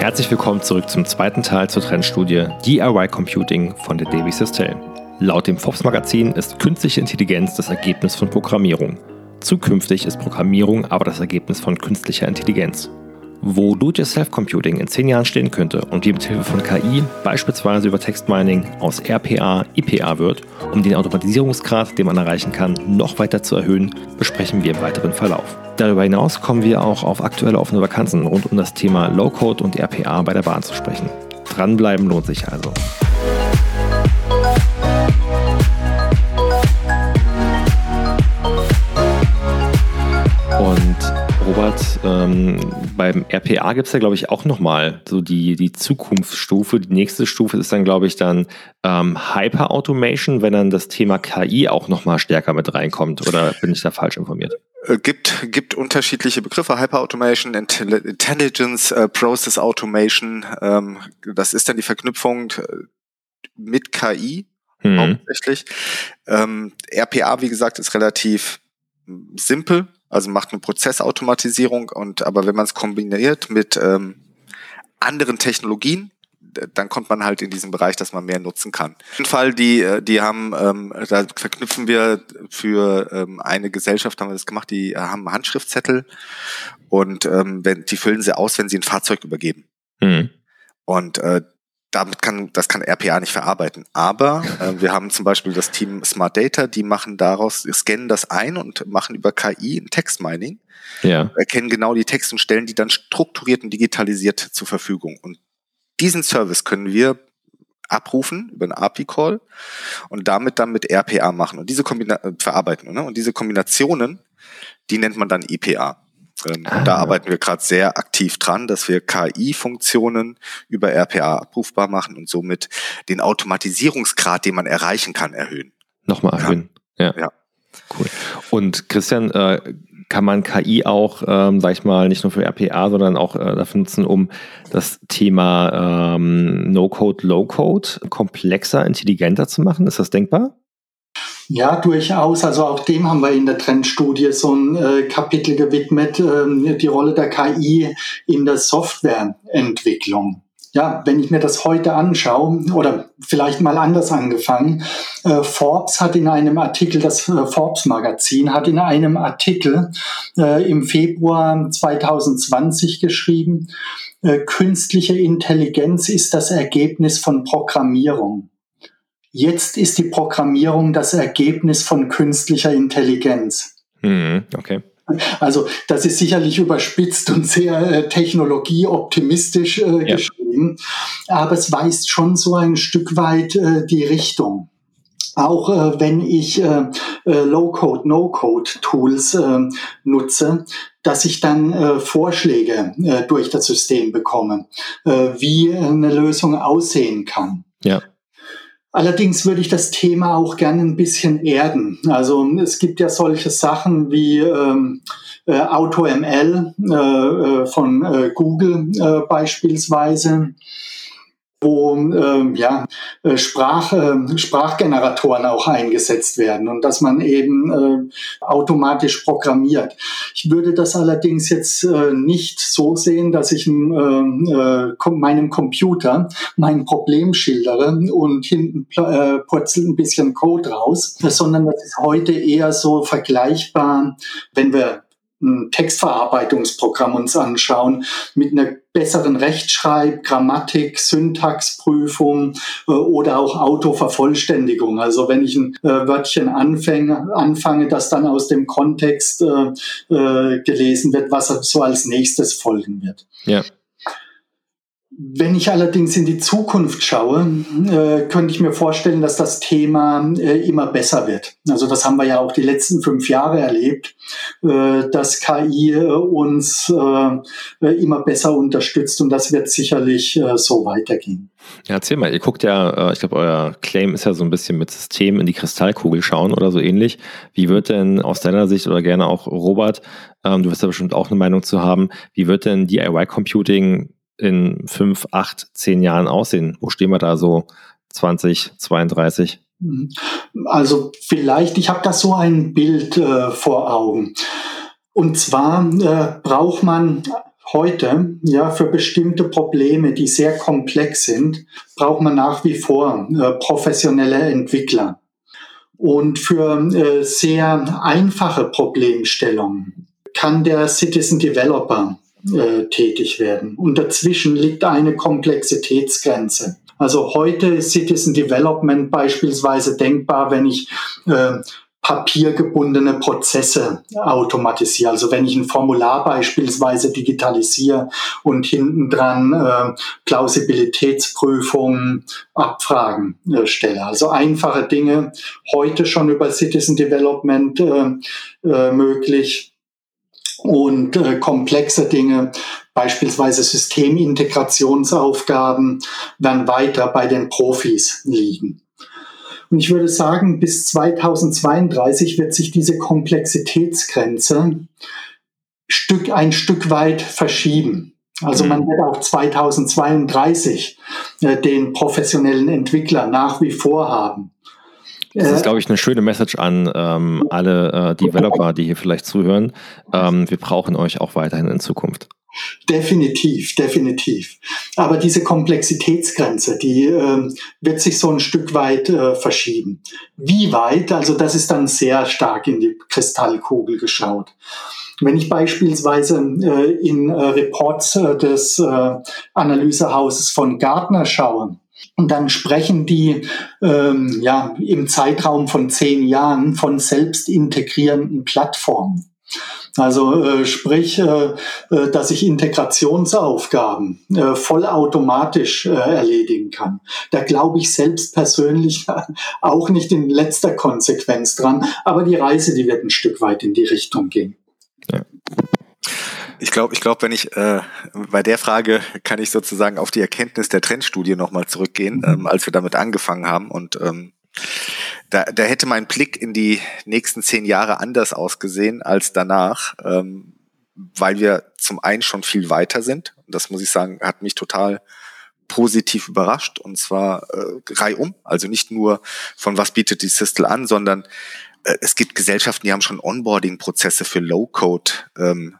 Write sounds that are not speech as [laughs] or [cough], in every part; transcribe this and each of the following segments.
Herzlich willkommen zurück zum zweiten Teil zur Trendstudie DIY Computing von der Davy Sistel. Laut dem Forbes Magazin ist künstliche Intelligenz das Ergebnis von Programmierung. Zukünftig ist Programmierung aber das Ergebnis von künstlicher Intelligenz. Wo Do-it-yourself-Computing in zehn Jahren stehen könnte und wie mit Hilfe von KI, beispielsweise über Textmining, aus RPA IPA wird, um den Automatisierungsgrad, den man erreichen kann, noch weiter zu erhöhen, besprechen wir im weiteren Verlauf. Darüber hinaus kommen wir auch auf aktuelle offene Vakanzen rund um das Thema Low-Code und RPA bei der Bahn zu sprechen. Dranbleiben lohnt sich also. Und Robert, ähm, beim RPA gibt es ja, glaube ich, auch nochmal so die, die Zukunftsstufe. Die nächste Stufe ist dann, glaube ich, dann ähm, Hyper-Automation, wenn dann das Thema KI auch nochmal stärker mit reinkommt. Oder bin ich da falsch informiert? Äh, gibt, gibt unterschiedliche Begriffe, Hyper-Automation, Intelligence, äh, Process Automation. Ähm, das ist dann die Verknüpfung äh, mit KI mhm. hauptsächlich. Ähm, RPA, wie gesagt, ist relativ simpel, also macht eine Prozessautomatisierung und aber wenn man es kombiniert mit ähm, anderen Technologien, dann kommt man halt in diesen Bereich, dass man mehr nutzen kann. Auf jeden Fall, die, äh, die haben, ähm, da verknüpfen wir für ähm, eine Gesellschaft, haben wir das gemacht, die haben Handschriftzettel und ähm, wenn, die füllen sie aus, wenn sie ein Fahrzeug übergeben. Mhm. Und äh, damit kann, das kann RPA nicht verarbeiten. Aber äh, wir haben zum Beispiel das Team Smart Data, die machen daraus, scannen das ein und machen über KI ein Textmining. Ja. Erkennen genau die Texte und stellen die dann strukturiert und digitalisiert zur Verfügung. Und diesen Service können wir abrufen über einen API-Call und damit dann mit RPA machen und diese Kombina äh, verarbeiten. Ne? Und diese Kombinationen, die nennt man dann IPA. Ähm, ah. Da arbeiten wir gerade sehr aktiv dran, dass wir KI-Funktionen über RPA abrufbar machen und somit den Automatisierungsgrad, den man erreichen kann, erhöhen. Nochmal erhöhen. Ja. ja. Cool. Und Christian, äh, kann man KI auch, ähm, sag ich mal, nicht nur für RPA, sondern auch äh, dafür nutzen, um das Thema ähm, No-Code, Low-Code komplexer, intelligenter zu machen? Ist das denkbar? Ja, durchaus. Also auch dem haben wir in der Trendstudie so ein äh, Kapitel gewidmet, äh, die Rolle der KI in der Softwareentwicklung ja, wenn ich mir das heute anschaue, oder vielleicht mal anders angefangen, äh, Forbes hat in einem Artikel, das äh, Forbes Magazin hat in einem Artikel äh, im Februar 2020 geschrieben, äh, künstliche Intelligenz ist das Ergebnis von Programmierung. Jetzt ist die Programmierung das Ergebnis von künstlicher Intelligenz. Mhm, okay. Also das ist sicherlich überspitzt und sehr äh, technologieoptimistisch äh, ja. geschrieben, aber es weist schon so ein Stück weit äh, die Richtung. Auch äh, wenn ich äh, äh, Low-Code, No-Code-Tools nutze, dass ich dann Vorschläge durch das System bekomme, wie eine Lösung aussehen kann. Ja. Allerdings würde ich das Thema auch gerne ein bisschen erden. Also es gibt ja solche Sachen wie ähm, äh, AutoML äh, äh, von äh, Google äh, beispielsweise wo ähm, ja, Sprach, äh, Sprachgeneratoren auch eingesetzt werden und dass man eben äh, automatisch programmiert. Ich würde das allerdings jetzt äh, nicht so sehen, dass ich äh, äh, meinem Computer mein Problem schildere und hinten äh, purzelt ein bisschen Code raus, sondern das ist heute eher so vergleichbar, wenn wir ein Textverarbeitungsprogramm uns anschauen mit einer besseren Rechtschreib-, Grammatik, Syntaxprüfung äh, oder auch Autovervollständigung. Also wenn ich ein äh, Wörtchen anfange, anfange, das dann aus dem Kontext äh, äh, gelesen wird, was so als nächstes folgen wird. Ja. Wenn ich allerdings in die Zukunft schaue, äh, könnte ich mir vorstellen, dass das Thema äh, immer besser wird. Also das haben wir ja auch die letzten fünf Jahre erlebt, äh, dass KI äh, uns äh, äh, immer besser unterstützt und das wird sicherlich so weitergehen. Ja, erzähl mal, ihr guckt ja, ich glaube, euer Claim ist ja so ein bisschen mit System in die Kristallkugel schauen oder so ähnlich. Wie wird denn aus deiner Sicht oder gerne auch Robert, ähm, du wirst da bestimmt auch eine Meinung zu haben, wie wird denn DIY Computing in fünf, acht, zehn Jahren aussehen? Wo stehen wir da so 2032? Mhm. Also vielleicht, ich habe da so ein Bild äh, vor Augen. Und zwar äh, braucht man Heute, ja, für bestimmte Probleme, die sehr komplex sind, braucht man nach wie vor äh, professionelle Entwickler. Und für äh, sehr einfache Problemstellungen kann der Citizen Developer äh, tätig werden. Und dazwischen liegt eine Komplexitätsgrenze. Also heute ist Citizen Development beispielsweise denkbar, wenn ich äh, papiergebundene Prozesse automatisiere. Also wenn ich ein Formular beispielsweise digitalisiere und hinten dran äh, Plausibilitätsprüfungen, Abfragen äh, stelle. Also einfache Dinge heute schon über Citizen Development äh, äh, möglich und äh, komplexe Dinge, beispielsweise Systemintegrationsaufgaben, werden weiter bei den Profis liegen. Und ich würde sagen, bis 2032 wird sich diese Komplexitätsgrenze Stück, ein Stück weit verschieben. Also man mhm. wird auch 2032 äh, den professionellen Entwickler nach wie vor haben. Das ist, äh, glaube ich, eine schöne Message an ähm, alle äh, Developer, die hier vielleicht zuhören. Ähm, wir brauchen euch auch weiterhin in Zukunft. Definitiv, definitiv. Aber diese Komplexitätsgrenze, die äh, wird sich so ein Stück weit äh, verschieben. Wie weit? Also das ist dann sehr stark in die Kristallkugel geschaut. Wenn ich beispielsweise äh, in äh, Reports äh, des Analysehauses von Gartner schaue, und dann sprechen die ähm, ja im Zeitraum von zehn Jahren von selbst integrierenden Plattformen. Also äh, sprich, äh, äh, dass ich Integrationsaufgaben äh, vollautomatisch äh, erledigen kann. Da glaube ich selbst persönlich [laughs] auch nicht in letzter Konsequenz dran, aber die Reise, die wird ein Stück weit in die Richtung gehen. Ja. Ich glaube, ich glaube, wenn ich äh, bei der Frage kann ich sozusagen auf die Erkenntnis der Trendstudie nochmal zurückgehen, mhm. ähm, als wir damit angefangen haben und ähm, da, da hätte mein Blick in die nächsten zehn Jahre anders ausgesehen als danach, ähm, weil wir zum einen schon viel weiter sind. Und das muss ich sagen, hat mich total positiv überrascht und zwar äh, reihum. Also nicht nur von was bietet die Sistel an, sondern äh, es gibt Gesellschaften, die haben schon Onboarding-Prozesse für Low-Code-Kollegen. Ähm,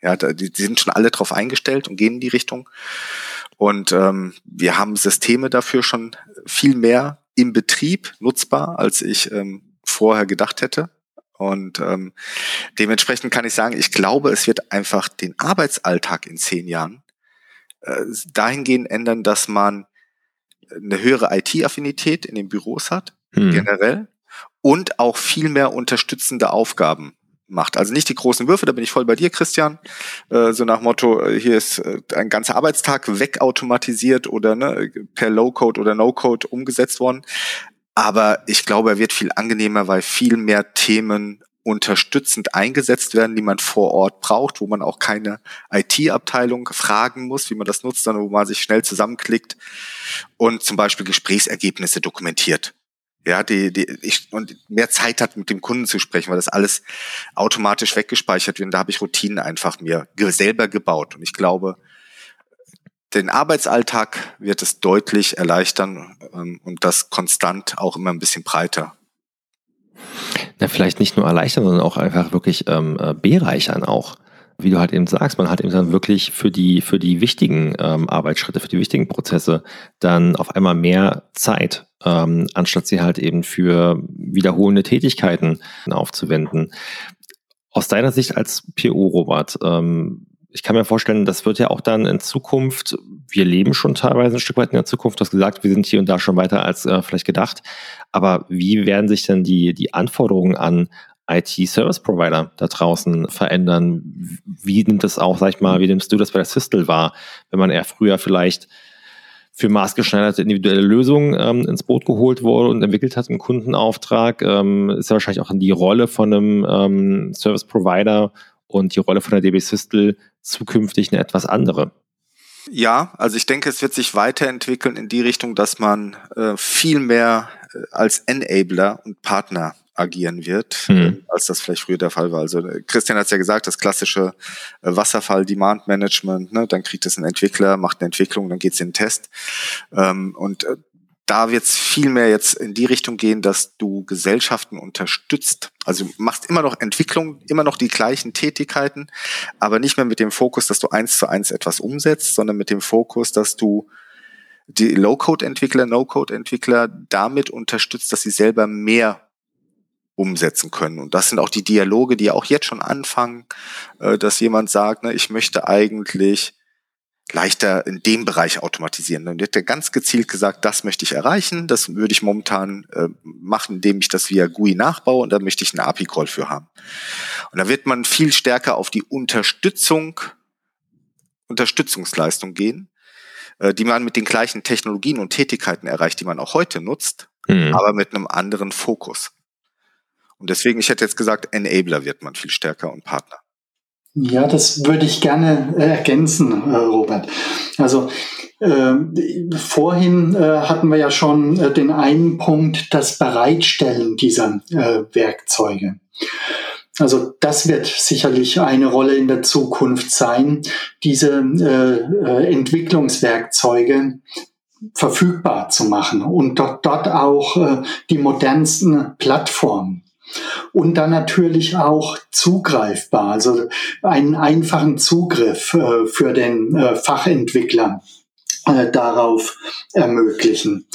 ja, die, die sind schon alle drauf eingestellt und gehen in die Richtung. Und ähm, wir haben Systeme dafür schon viel mehr im Betrieb nutzbar, als ich ähm, vorher gedacht hätte. Und ähm, dementsprechend kann ich sagen, ich glaube, es wird einfach den Arbeitsalltag in zehn Jahren äh, dahingehend ändern, dass man eine höhere IT-Affinität in den Büros hat, hm. generell, und auch viel mehr unterstützende Aufgaben macht. Also nicht die großen Würfe, da bin ich voll bei dir, Christian. Äh, so nach Motto, äh, hier ist äh, ein ganzer Arbeitstag wegautomatisiert oder ne, per Low-Code oder No-Code umgesetzt worden. Aber ich glaube, er wird viel angenehmer, weil viel mehr Themen unterstützend eingesetzt werden, die man vor Ort braucht, wo man auch keine IT-Abteilung fragen muss, wie man das nutzt, sondern wo man sich schnell zusammenklickt und zum Beispiel Gesprächsergebnisse dokumentiert ja, die, die, ich, und mehr Zeit hat, mit dem Kunden zu sprechen, weil das alles automatisch weggespeichert wird. Und da habe ich Routinen einfach mir selber gebaut. Und ich glaube, den Arbeitsalltag wird es deutlich erleichtern ähm, und das konstant auch immer ein bisschen breiter. Na, vielleicht nicht nur erleichtern, sondern auch einfach wirklich ähm, äh, bereichern auch wie du halt eben sagst, man hat eben dann wirklich für die, für die wichtigen ähm, Arbeitsschritte, für die wichtigen Prozesse dann auf einmal mehr Zeit, ähm, anstatt sie halt eben für wiederholende Tätigkeiten aufzuwenden. Aus deiner Sicht als PO, Robert, ähm, ich kann mir vorstellen, das wird ja auch dann in Zukunft, wir leben schon teilweise ein Stück weit in der Zukunft, du hast gesagt, wir sind hier und da schon weiter als äh, vielleicht gedacht, aber wie werden sich denn die, die Anforderungen an IT-Service-Provider da draußen verändern? Wie nimmt das auch, sag ich mal, wie nimmst du das bei der Sistel wahr, wenn man eher früher vielleicht für maßgeschneiderte individuelle Lösungen ähm, ins Boot geholt wurde und entwickelt hat im Kundenauftrag, ähm, ist ja wahrscheinlich auch die Rolle von einem ähm, Service Provider und die Rolle von der DB Sistel zukünftig eine etwas andere. Ja, also ich denke, es wird sich weiterentwickeln in die Richtung, dass man äh, viel mehr äh, als Enabler und Partner agieren wird, mhm. als das vielleicht früher der Fall war. Also äh, Christian hat es ja gesagt, das klassische äh, Wasserfall-Demand-Management, ne? dann kriegt es ein Entwickler, macht eine Entwicklung, dann geht es in den Test. Ähm, und äh, da wird es viel mehr jetzt in die Richtung gehen, dass du Gesellschaften unterstützt. Also machst immer noch Entwicklung, immer noch die gleichen Tätigkeiten, aber nicht mehr mit dem Fokus, dass du eins zu eins etwas umsetzt, sondern mit dem Fokus, dass du die Low-Code-Entwickler, No-Code-Entwickler damit unterstützt, dass sie selber mehr umsetzen können. Und das sind auch die Dialoge, die auch jetzt schon anfangen, äh, dass jemand sagt, ne, ich möchte eigentlich leichter in dem Bereich automatisieren. Dann wird ja ganz gezielt gesagt, das möchte ich erreichen, das würde ich momentan äh, machen, indem ich das via GUI nachbaue und da möchte ich einen API-Call für haben. Und da wird man viel stärker auf die Unterstützung, Unterstützungsleistung gehen, äh, die man mit den gleichen Technologien und Tätigkeiten erreicht, die man auch heute nutzt, mhm. aber mit einem anderen Fokus. Und deswegen, ich hätte jetzt gesagt, Enabler wird man viel stärker und Partner. Ja, das würde ich gerne äh, ergänzen, äh, Robert. Also äh, vorhin äh, hatten wir ja schon äh, den einen Punkt, das Bereitstellen dieser äh, Werkzeuge. Also das wird sicherlich eine Rolle in der Zukunft sein, diese Entwicklungswerkzeuge verfügbar zu machen und dort, dort auch die modernsten Plattformen und dann natürlich auch zugreifbar, also einen einfachen Zugriff äh, für den äh, Fachentwickler äh, darauf ermöglichen.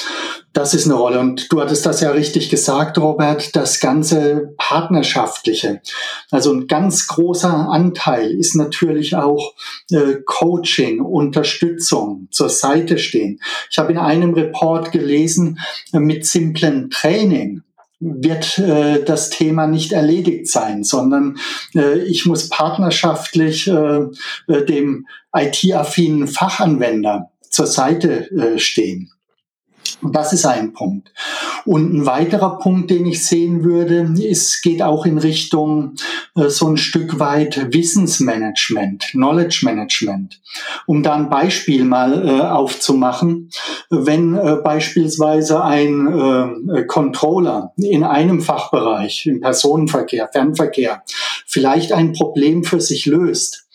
Das ist eine Rolle. Und du hattest das ja richtig gesagt, Robert, das ganze Partnerschaftliche. Also ein ganz großer Anteil ist natürlich auch äh, Coaching, Unterstützung, zur Seite stehen. Ich habe in einem Report gelesen, äh, mit simplen Training wird äh, das Thema nicht erledigt sein, sondern äh, ich muss partnerschaftlich äh, äh dem IT-affinen Fachanwender zur Seite äh, stehen. Und das ist ein Punkt. Und ein weiterer Punkt, den ich sehen würde, ist, geht auch in Richtung äh, so ein Stück weit Wissensmanagement, Knowledge Management. Um da ein Beispiel mal äh, aufzumachen, wenn äh, beispielsweise ein äh, Controller in einem Fachbereich, im Personenverkehr, Fernverkehr, vielleicht ein Problem für sich löst,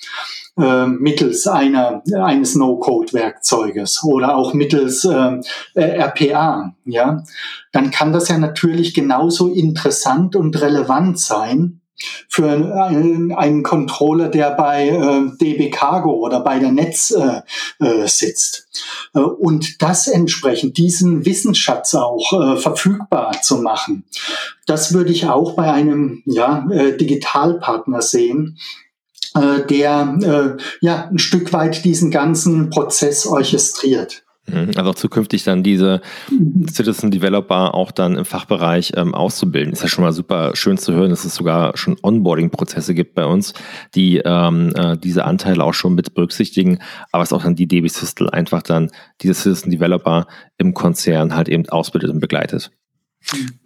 äh, mittels einer, eines No-Code-Werkzeuges oder auch mittels äh, RPA, ja, dann kann das ja natürlich genauso interessant und relevant sein für einen, einen Controller, der bei äh, DB Cargo oder bei der Netz äh, äh, sitzt. Äh, und das entsprechend, diesen Wissensschatz auch äh, verfügbar zu machen, das würde ich auch bei einem ja, äh, Digitalpartner sehen, der äh, ja ein Stück weit diesen ganzen Prozess orchestriert. Mhm. Also auch zukünftig dann diese Citizen Developer auch dann im Fachbereich ähm, auszubilden. Ist ja schon mal super schön zu hören, dass es sogar schon Onboarding-Prozesse gibt bei uns, die ähm, äh, diese Anteile auch schon mit berücksichtigen, aber es auch dann die DB Systel einfach dann diese Citizen Developer im Konzern halt eben ausbildet und begleitet.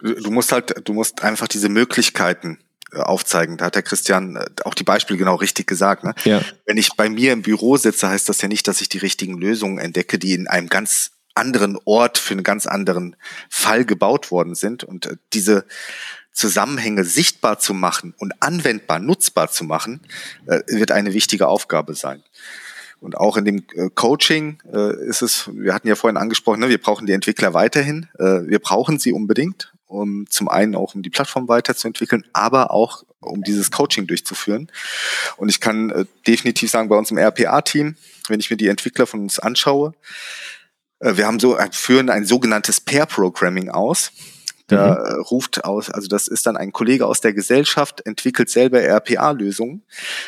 Du musst halt, du musst einfach diese Möglichkeiten äh, aufzeigen. Da hat der Christian äh, auch die Beispiele genau richtig gesagt. Ne? Ja. Wenn ich bei mir im Büro sitze, heißt das ja nicht, dass ich die richtigen Lösungen entdecke, die in einem ganz anderen Ort für einen ganz anderen Fall gebaut worden sind. Und äh, diese Zusammenhänge sichtbar zu machen und anwendbar, nutzbar zu machen, wird eine wichtige Aufgabe sein. Und auch in dem Coaching ist es, wir hatten ja vorhin angesprochen, ne, wir brauchen die Entwickler weiterhin. wir brauchen sie unbedingt um zum einen auch um die Plattform weiterzuentwickeln, aber auch um dieses Coaching durchzuführen. Und ich kann äh, definitiv sagen, bei uns im RPA-Team, wenn ich mir die Entwickler von uns anschaue, äh, wir haben so äh, führen ein sogenanntes Pair-Programming aus. Da mhm. ruft aus, also das ist dann ein Kollege aus der Gesellschaft, entwickelt selber RPA-Lösungen,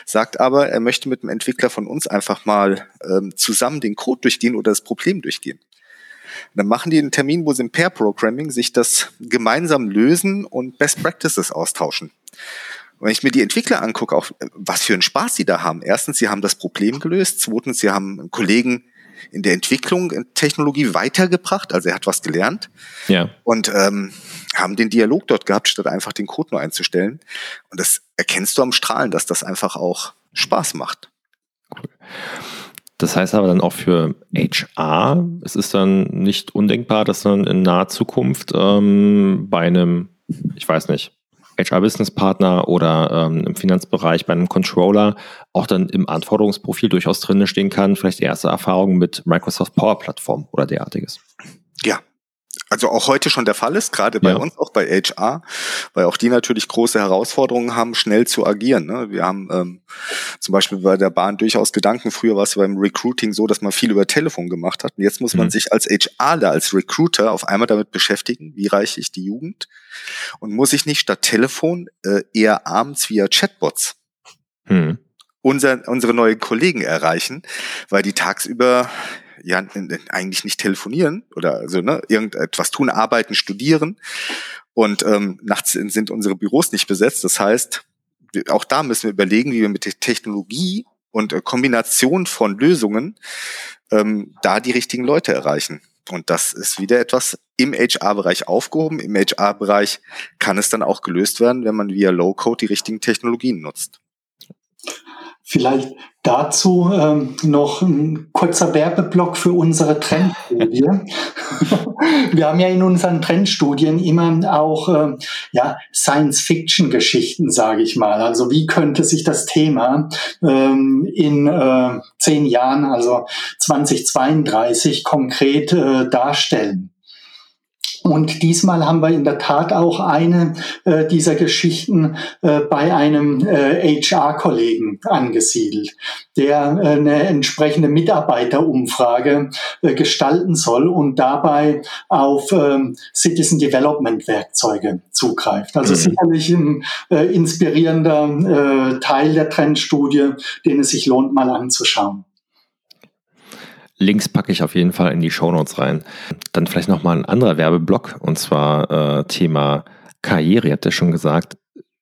sagt aber, er möchte mit dem Entwickler von uns einfach mal ähm, zusammen den Code durchgehen oder das Problem durchgehen. Dann machen die einen Termin, wo sie im Pair-Programming sich das gemeinsam lösen und Best Practices austauschen. Und wenn ich mir die Entwickler angucke, auch was für einen Spaß sie da haben. Erstens, sie haben das Problem gelöst. Zweitens, sie haben einen Kollegen in der Entwicklung in Technologie weitergebracht, also er hat was gelernt. Ja. Und ähm, haben den Dialog dort gehabt, statt einfach den Code nur einzustellen. Und das erkennst du am Strahlen, dass das einfach auch Spaß macht. Cool. Das heißt aber dann auch für HR, es ist dann nicht undenkbar, dass dann in naher Zukunft ähm, bei einem, ich weiß nicht, HR-Business-Partner oder ähm, im Finanzbereich bei einem Controller auch dann im Anforderungsprofil durchaus drin stehen kann, vielleicht erste Erfahrung mit Microsoft Power Plattform oder derartiges. Ja, also auch heute schon der Fall ist, gerade bei ja. uns, auch bei HR, weil auch die natürlich große Herausforderungen haben, schnell zu agieren. Ne? Wir haben ähm, zum Beispiel bei der Bahn durchaus Gedanken, früher war es beim Recruiting so, dass man viel über Telefon gemacht hat. Und jetzt muss man mhm. sich als HRler, als Recruiter auf einmal damit beschäftigen, wie reiche ich die Jugend und muss ich nicht statt Telefon äh, eher abends via Chatbots mhm. unser, unsere neuen Kollegen erreichen, weil die tagsüber ja eigentlich nicht telefonieren oder also ne, irgendetwas tun, arbeiten, studieren. Und ähm, nachts sind unsere Büros nicht besetzt. Das heißt, auch da müssen wir überlegen, wie wir mit der Technologie und äh, Kombination von Lösungen ähm, da die richtigen Leute erreichen. Und das ist wieder etwas im HR-Bereich aufgehoben. Im HR-Bereich kann es dann auch gelöst werden, wenn man via Low-Code die richtigen Technologien nutzt. Vielleicht dazu ähm, noch ein kurzer Werbeblock für unsere Trendstudie. [laughs] Wir haben ja in unseren Trendstudien immer auch äh, ja, Science-Fiction-Geschichten, sage ich mal. Also wie könnte sich das Thema ähm, in äh, zehn Jahren, also 2032, konkret äh, darstellen? Und diesmal haben wir in der Tat auch eine äh, dieser Geschichten äh, bei einem äh, HR-Kollegen angesiedelt, der äh, eine entsprechende Mitarbeiterumfrage äh, gestalten soll und dabei auf ähm, Citizen Development Werkzeuge zugreift. Also mhm. sicherlich ein äh, inspirierender Teil der Trendstudie, den es sich lohnt, mal anzuschauen. Links packe ich auf jeden Fall in die Shownotes rein. Dann vielleicht nochmal ein anderer Werbeblock und zwar äh, Thema Karriere. Ihr habt ja schon gesagt,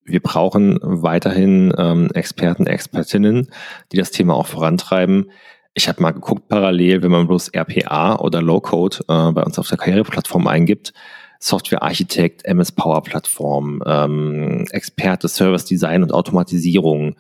wir brauchen weiterhin ähm, Experten, Expertinnen, die das Thema auch vorantreiben. Ich habe mal geguckt, parallel, wenn man bloß RPA oder Low-Code äh, bei uns auf der Karriereplattform eingibt, Software-Architekt, MS-Power-Plattform, ähm, Experte, Service-Design und Automatisierung,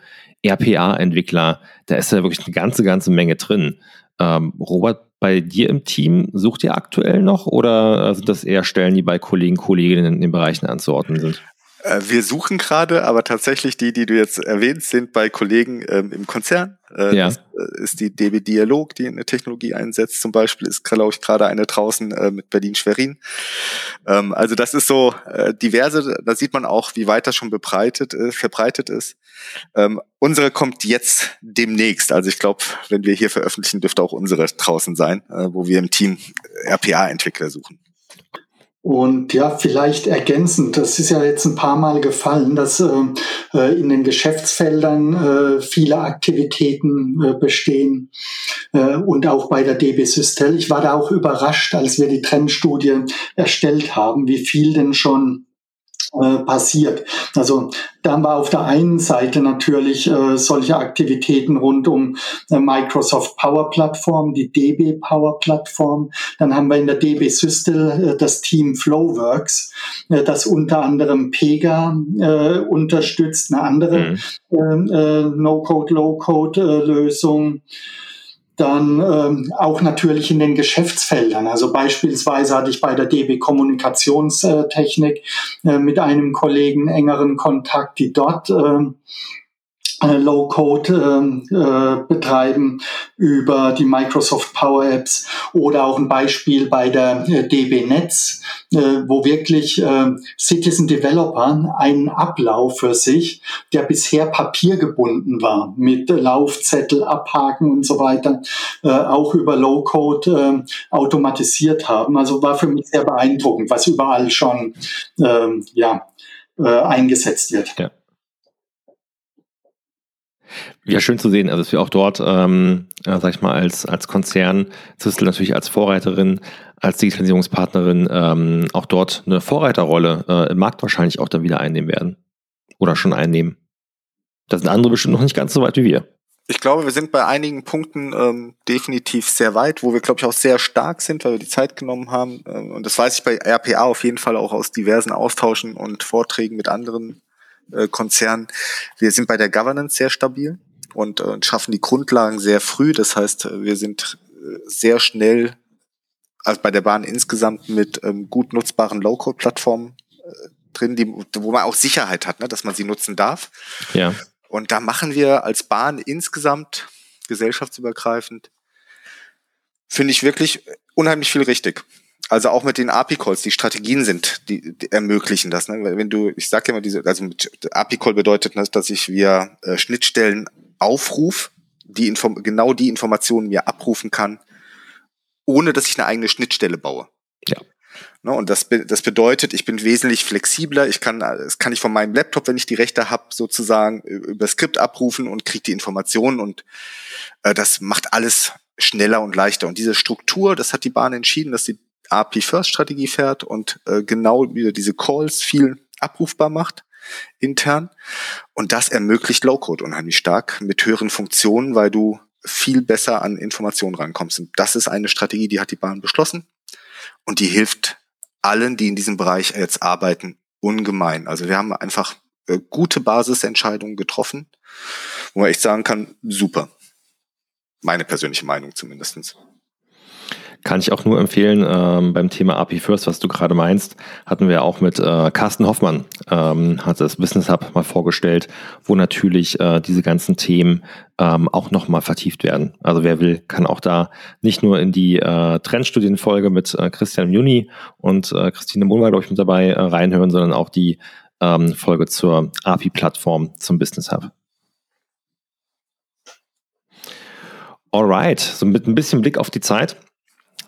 RPA-Entwickler, da ist ja wirklich eine ganze, ganze Menge drin. Ähm, Robert, bei dir im Team sucht ihr aktuell noch oder sind das eher Stellen, die bei Kollegen, Kolleginnen in den Bereichen anzuordnen sind? Äh, wir suchen gerade, aber tatsächlich die, die du jetzt erwähnst, sind bei Kollegen ähm, im Konzern. Äh, ja. Das äh, ist die DB Dialog, die eine Technologie einsetzt. Zum Beispiel ist, glaube ich, gerade eine draußen äh, mit Berlin-Schwerin. Ähm, also das ist so äh, diverse. Da sieht man auch, wie weit das schon bebreitet, äh, verbreitet ist. Ähm, unsere kommt jetzt demnächst. Also ich glaube, wenn wir hier veröffentlichen, dürfte auch unsere draußen sein, wo wir im Team RPA-Entwickler suchen. Und ja, vielleicht ergänzend, das ist ja jetzt ein paar Mal gefallen, dass äh, äh in den Geschäftsfeldern äh, viele Aktivitäten äh, bestehen äh, und auch bei der DB Systel. Ich war da auch überrascht, als wir die Trendstudie erstellt haben, wie viel denn schon äh, passiert. Also da haben wir auf der einen Seite natürlich äh, solche Aktivitäten rund um äh, Microsoft Power Plattform, die DB Power Plattform. Dann haben wir in der DB Systel äh, das Team Flowworks, äh, das unter anderem Pega unterstützt, eine andere mhm. äh, äh, No-Code, Low-Code-Lösung. Dann ähm, auch natürlich in den Geschäftsfeldern. Also beispielsweise hatte ich bei der DB Kommunikationstechnik äh, mit einem Kollegen engeren Kontakt, die dort äh, Low-Code äh, äh, betreiben über die Microsoft Power Apps oder auch ein Beispiel bei der äh, DB Netz, äh, wo wirklich äh, Citizen Developer einen Ablauf für sich, der bisher papiergebunden war, mit Laufzettel, Abhaken und so weiter, äh, auch über Low-Code äh, automatisiert haben. Also war für mich sehr beeindruckend, was überall schon äh, ja, äh, eingesetzt wird. Ja. Ja, schön zu sehen, also dass wir auch dort, ähm, äh, sag ich mal, als, als Konzern, Zistel natürlich als Vorreiterin, als Digitalisierungspartnerin, ähm, auch dort eine Vorreiterrolle äh, im Markt wahrscheinlich auch dann wieder einnehmen werden. Oder schon einnehmen. Da sind andere bestimmt noch nicht ganz so weit wie wir. Ich glaube, wir sind bei einigen Punkten ähm, definitiv sehr weit, wo wir, glaube ich, auch sehr stark sind, weil wir die Zeit genommen haben. Ähm, und das weiß ich bei RPA auf jeden Fall auch aus diversen Austauschen und Vorträgen mit anderen äh, Konzernen. Wir sind bei der Governance sehr stabil und äh, schaffen die Grundlagen sehr früh. Das heißt, wir sind äh, sehr schnell, also bei der Bahn insgesamt mit ähm, gut nutzbaren Low-Code-Plattformen äh, drin, die, wo man auch Sicherheit hat, ne, dass man sie nutzen darf. Ja. Und da machen wir als Bahn insgesamt gesellschaftsübergreifend, finde ich wirklich unheimlich viel richtig. Also auch mit den API-Calls, die Strategien sind, die, die ermöglichen das. Ne? Wenn du, ich sage ja immer, diese, also API-Call bedeutet das, dass ich via äh, Schnittstellen Aufruf die Inform genau die Informationen mir abrufen kann, ohne dass ich eine eigene Schnittstelle baue. Ja. Ne, und das, das bedeutet, ich bin wesentlich flexibler. Ich kann, das kann ich von meinem Laptop, wenn ich die Rechte habe, sozusagen über Skript abrufen und kriege die Informationen und äh, das macht alles schneller und leichter. Und diese Struktur, das hat die Bahn entschieden, dass die API-First-Strategie fährt und äh, genau wieder diese Calls viel abrufbar macht intern. Und das ermöglicht Low-Code unheimlich stark mit höheren Funktionen, weil du viel besser an Informationen rankommst. Und das ist eine Strategie, die hat die Bahn beschlossen. Und die hilft allen, die in diesem Bereich jetzt arbeiten, ungemein. Also wir haben einfach äh, gute Basisentscheidungen getroffen, wo man echt sagen kann, super. Meine persönliche Meinung zumindestens. Kann ich auch nur empfehlen, ähm, beim Thema API First, was du gerade meinst, hatten wir auch mit äh, Carsten Hoffmann, ähm, hat das Business Hub mal vorgestellt, wo natürlich äh, diese ganzen Themen ähm, auch nochmal vertieft werden. Also wer will, kann auch da nicht nur in die äh, Trendstudienfolge mit äh, Christian Juni und äh, Christine Mohnwald, glaube ich, mit dabei äh, reinhören, sondern auch die ähm, Folge zur API-Plattform zum Business Hub. Alright, so mit ein bisschen Blick auf die Zeit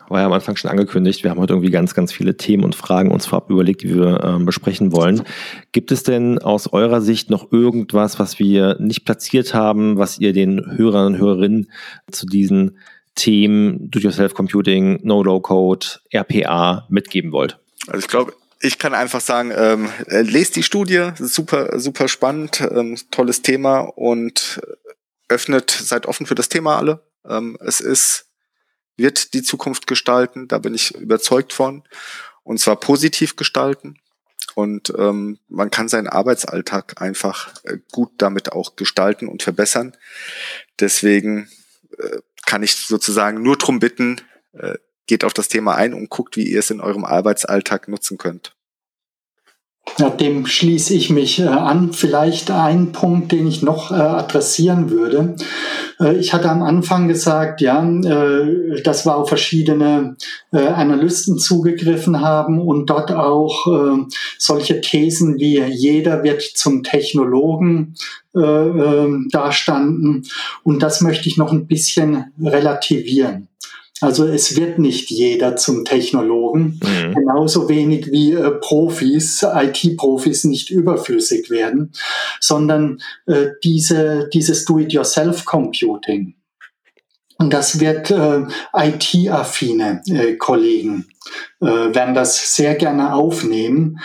war ja am Anfang schon angekündigt. Wir haben heute irgendwie ganz, ganz viele Themen und Fragen uns vorab überlegt, die wir ähm, besprechen wollen. Gibt es denn aus eurer Sicht noch irgendwas, was wir nicht platziert haben, was ihr den Hörern und Hörerinnen zu diesen Themen Do-Yourself-Computing, No-Low-Code, RPA mitgeben wollt? Also ich glaube, ich kann einfach sagen, ähm, äh, lest die Studie, super, super spannend, ähm, tolles Thema und öffnet, seid offen für das Thema alle. Ähm, es ist wird die Zukunft gestalten, da bin ich überzeugt von. Und zwar positiv gestalten. Und ähm, man kann seinen Arbeitsalltag einfach äh, gut damit auch gestalten und verbessern. Deswegen äh, kann ich sozusagen nur drum bitten, äh, geht auf das Thema ein und guckt, wie ihr es in eurem Arbeitsalltag nutzen könnt. Ja, dem schließe ich mich äh, an. Vielleicht ein Punkt, den ich noch äh, adressieren würde. Äh, ich hatte am Anfang gesagt, ja, dass wir auf verschiedene Analysten zugegriffen haben und dort auch solche Thesen wie jeder wird zum Technologen dastanden. Und das möchte ich noch ein bisschen relativieren. Also es wird nicht jeder zum Technologen, mhm. genauso wenig wie äh, Profis, IT-Profis nicht überflüssig werden, sondern äh, diese, dieses Do-it-yourself-Computing. Und das wird äh, IT-affine äh, Kollegen äh, werden das sehr gerne aufnehmen.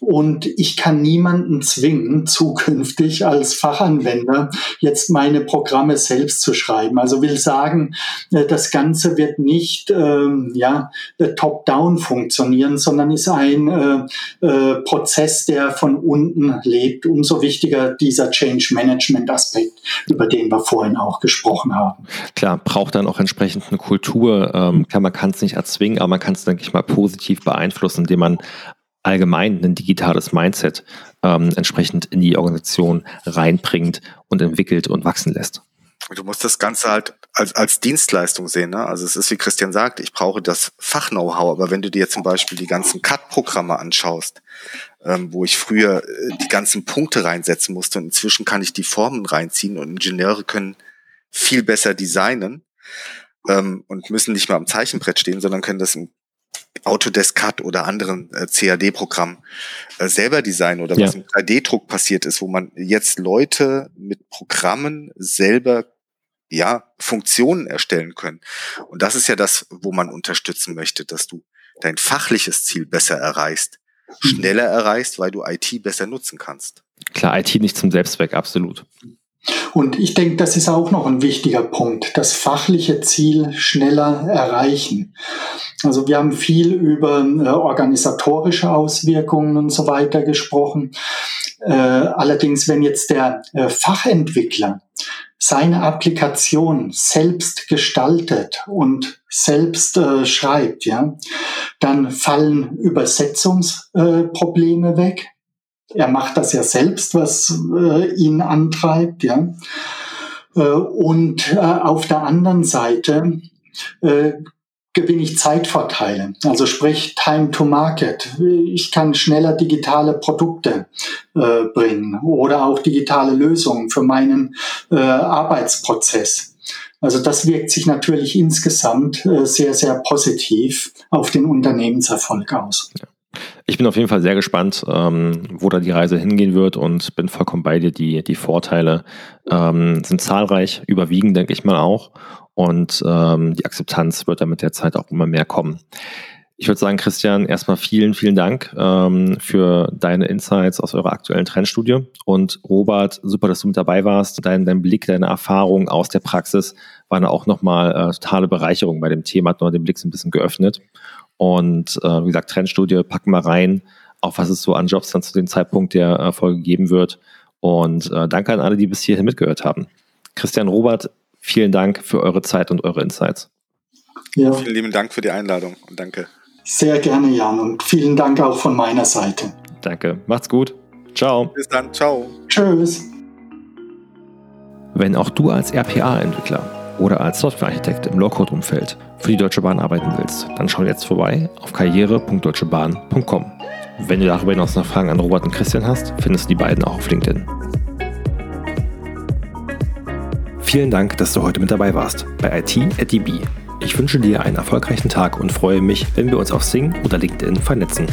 Und ich kann niemanden zwingen, [laughs] zukünftig als Fachanwender jetzt meine Programme selbst zu schreiben. Also will sagen, äh, das Ganze wird nicht ähm, ja, äh, top-down funktionieren, sondern ist ein äh, äh, Prozess, der von unten lebt. Umso wichtiger dieser Change-Management-Aspekt, über den wir vorhin auch gesprochen haben. Klar, braucht dann auch entsprechend eine Kultur. Ähm, klar, man kann es nicht erzwingen, aber man kann es, denke ich mal, positiv beeinflussen, indem man allgemein ein digitales Mindset ähm, entsprechend in die Organisation reinbringt und entwickelt und wachsen lässt. Du musst das Ganze halt als, als Dienstleistung sehen. Ne? Also es ist, wie Christian sagt, ich brauche das Fach-Know-how, aber wenn du dir zum Beispiel die ganzen CAD-Programme anschaust, ähm, wo ich früher äh, die ganzen Punkte reinsetzen musste und inzwischen kann ich die Formen reinziehen und Ingenieure können viel besser designen ähm, und müssen nicht mal am Zeichenbrett stehen, sondern können das im Autodesk CAD oder anderen äh, CAD-Programmen äh, selber designen oder ja. was im 3D-Druck passiert ist, wo man jetzt Leute mit Programmen selber ja Funktionen erstellen können. Und das ist ja das, wo man unterstützen möchte, dass du dein fachliches Ziel besser erreichst, mhm. schneller erreichst, weil du IT besser nutzen kannst. Klar, IT nicht zum Selbstzweck, absolut. Und ich denke, das ist auch noch ein wichtiger Punkt, das fachliche Ziel schneller erreichen. Also wir haben viel über äh, organisatorische Auswirkungen und so weiter gesprochen. Äh, allerdings, wenn jetzt der äh, Fachentwickler seine Applikation selbst gestaltet und selbst schreibt, ja, dann fallen Übersetzungsprobleme weg er macht das ja selbst, was äh, ihn antreibt, ja. Äh, und äh, auf der anderen Seite äh, gewinne ich Zeitvorteile. Also sprich Time to Market. Ich kann schneller digitale Produkte äh, bringen oder auch digitale Lösungen für meinen äh, Arbeitsprozess. Also das wirkt sich natürlich insgesamt sehr, sehr positiv auf den Unternehmenserfolg aus. Ja. Ich bin auf jeden Fall sehr gespannt, ähm, wo da die Reise hingehen wird und bin vollkommen bei dir. Die, die Vorteile ähm, sind zahlreich, überwiegen, denke ich mal auch. Und ähm, die Akzeptanz wird dann mit der Zeit auch immer mehr kommen. Ich würde sagen, Christian, erstmal vielen, vielen Dank ähm, für deine Insights aus eurer aktuellen Trendstudie. Und Robert, super, dass du mit dabei warst. Dein, dein Blick, deine Erfahrungen aus der Praxis waren auch nochmal äh, totale Bereicherung bei dem Thema, hat noch den Blick so ein bisschen geöffnet. Und äh, wie gesagt, Trendstudie packen wir rein, auch was es so an Jobs dann zu dem Zeitpunkt der äh, Folge geben wird. Und äh, danke an alle, die bis hierhin mitgehört haben. Christian Robert, vielen Dank für eure Zeit und eure Insights. Ja. Vielen lieben Dank für die Einladung und danke. Sehr gerne, Jan, und vielen Dank auch von meiner Seite. Danke. Macht's gut. Ciao. Bis dann. Ciao. Tschüss. Wenn auch du als RPA-Entwickler oder als Softwarearchitekt im Low-Code-Umfeld für die Deutsche Bahn arbeiten willst, dann schau jetzt vorbei auf karriere.deutschebahn.com. Wenn du darüber hinaus noch Fragen an Robert und Christian hast, findest du die beiden auch auf LinkedIn. Vielen Dank, dass du heute mit dabei warst bei IT at DB. Ich wünsche dir einen erfolgreichen Tag und freue mich, wenn wir uns auf Sing oder LinkedIn vernetzen.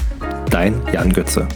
Dein Jan Götze.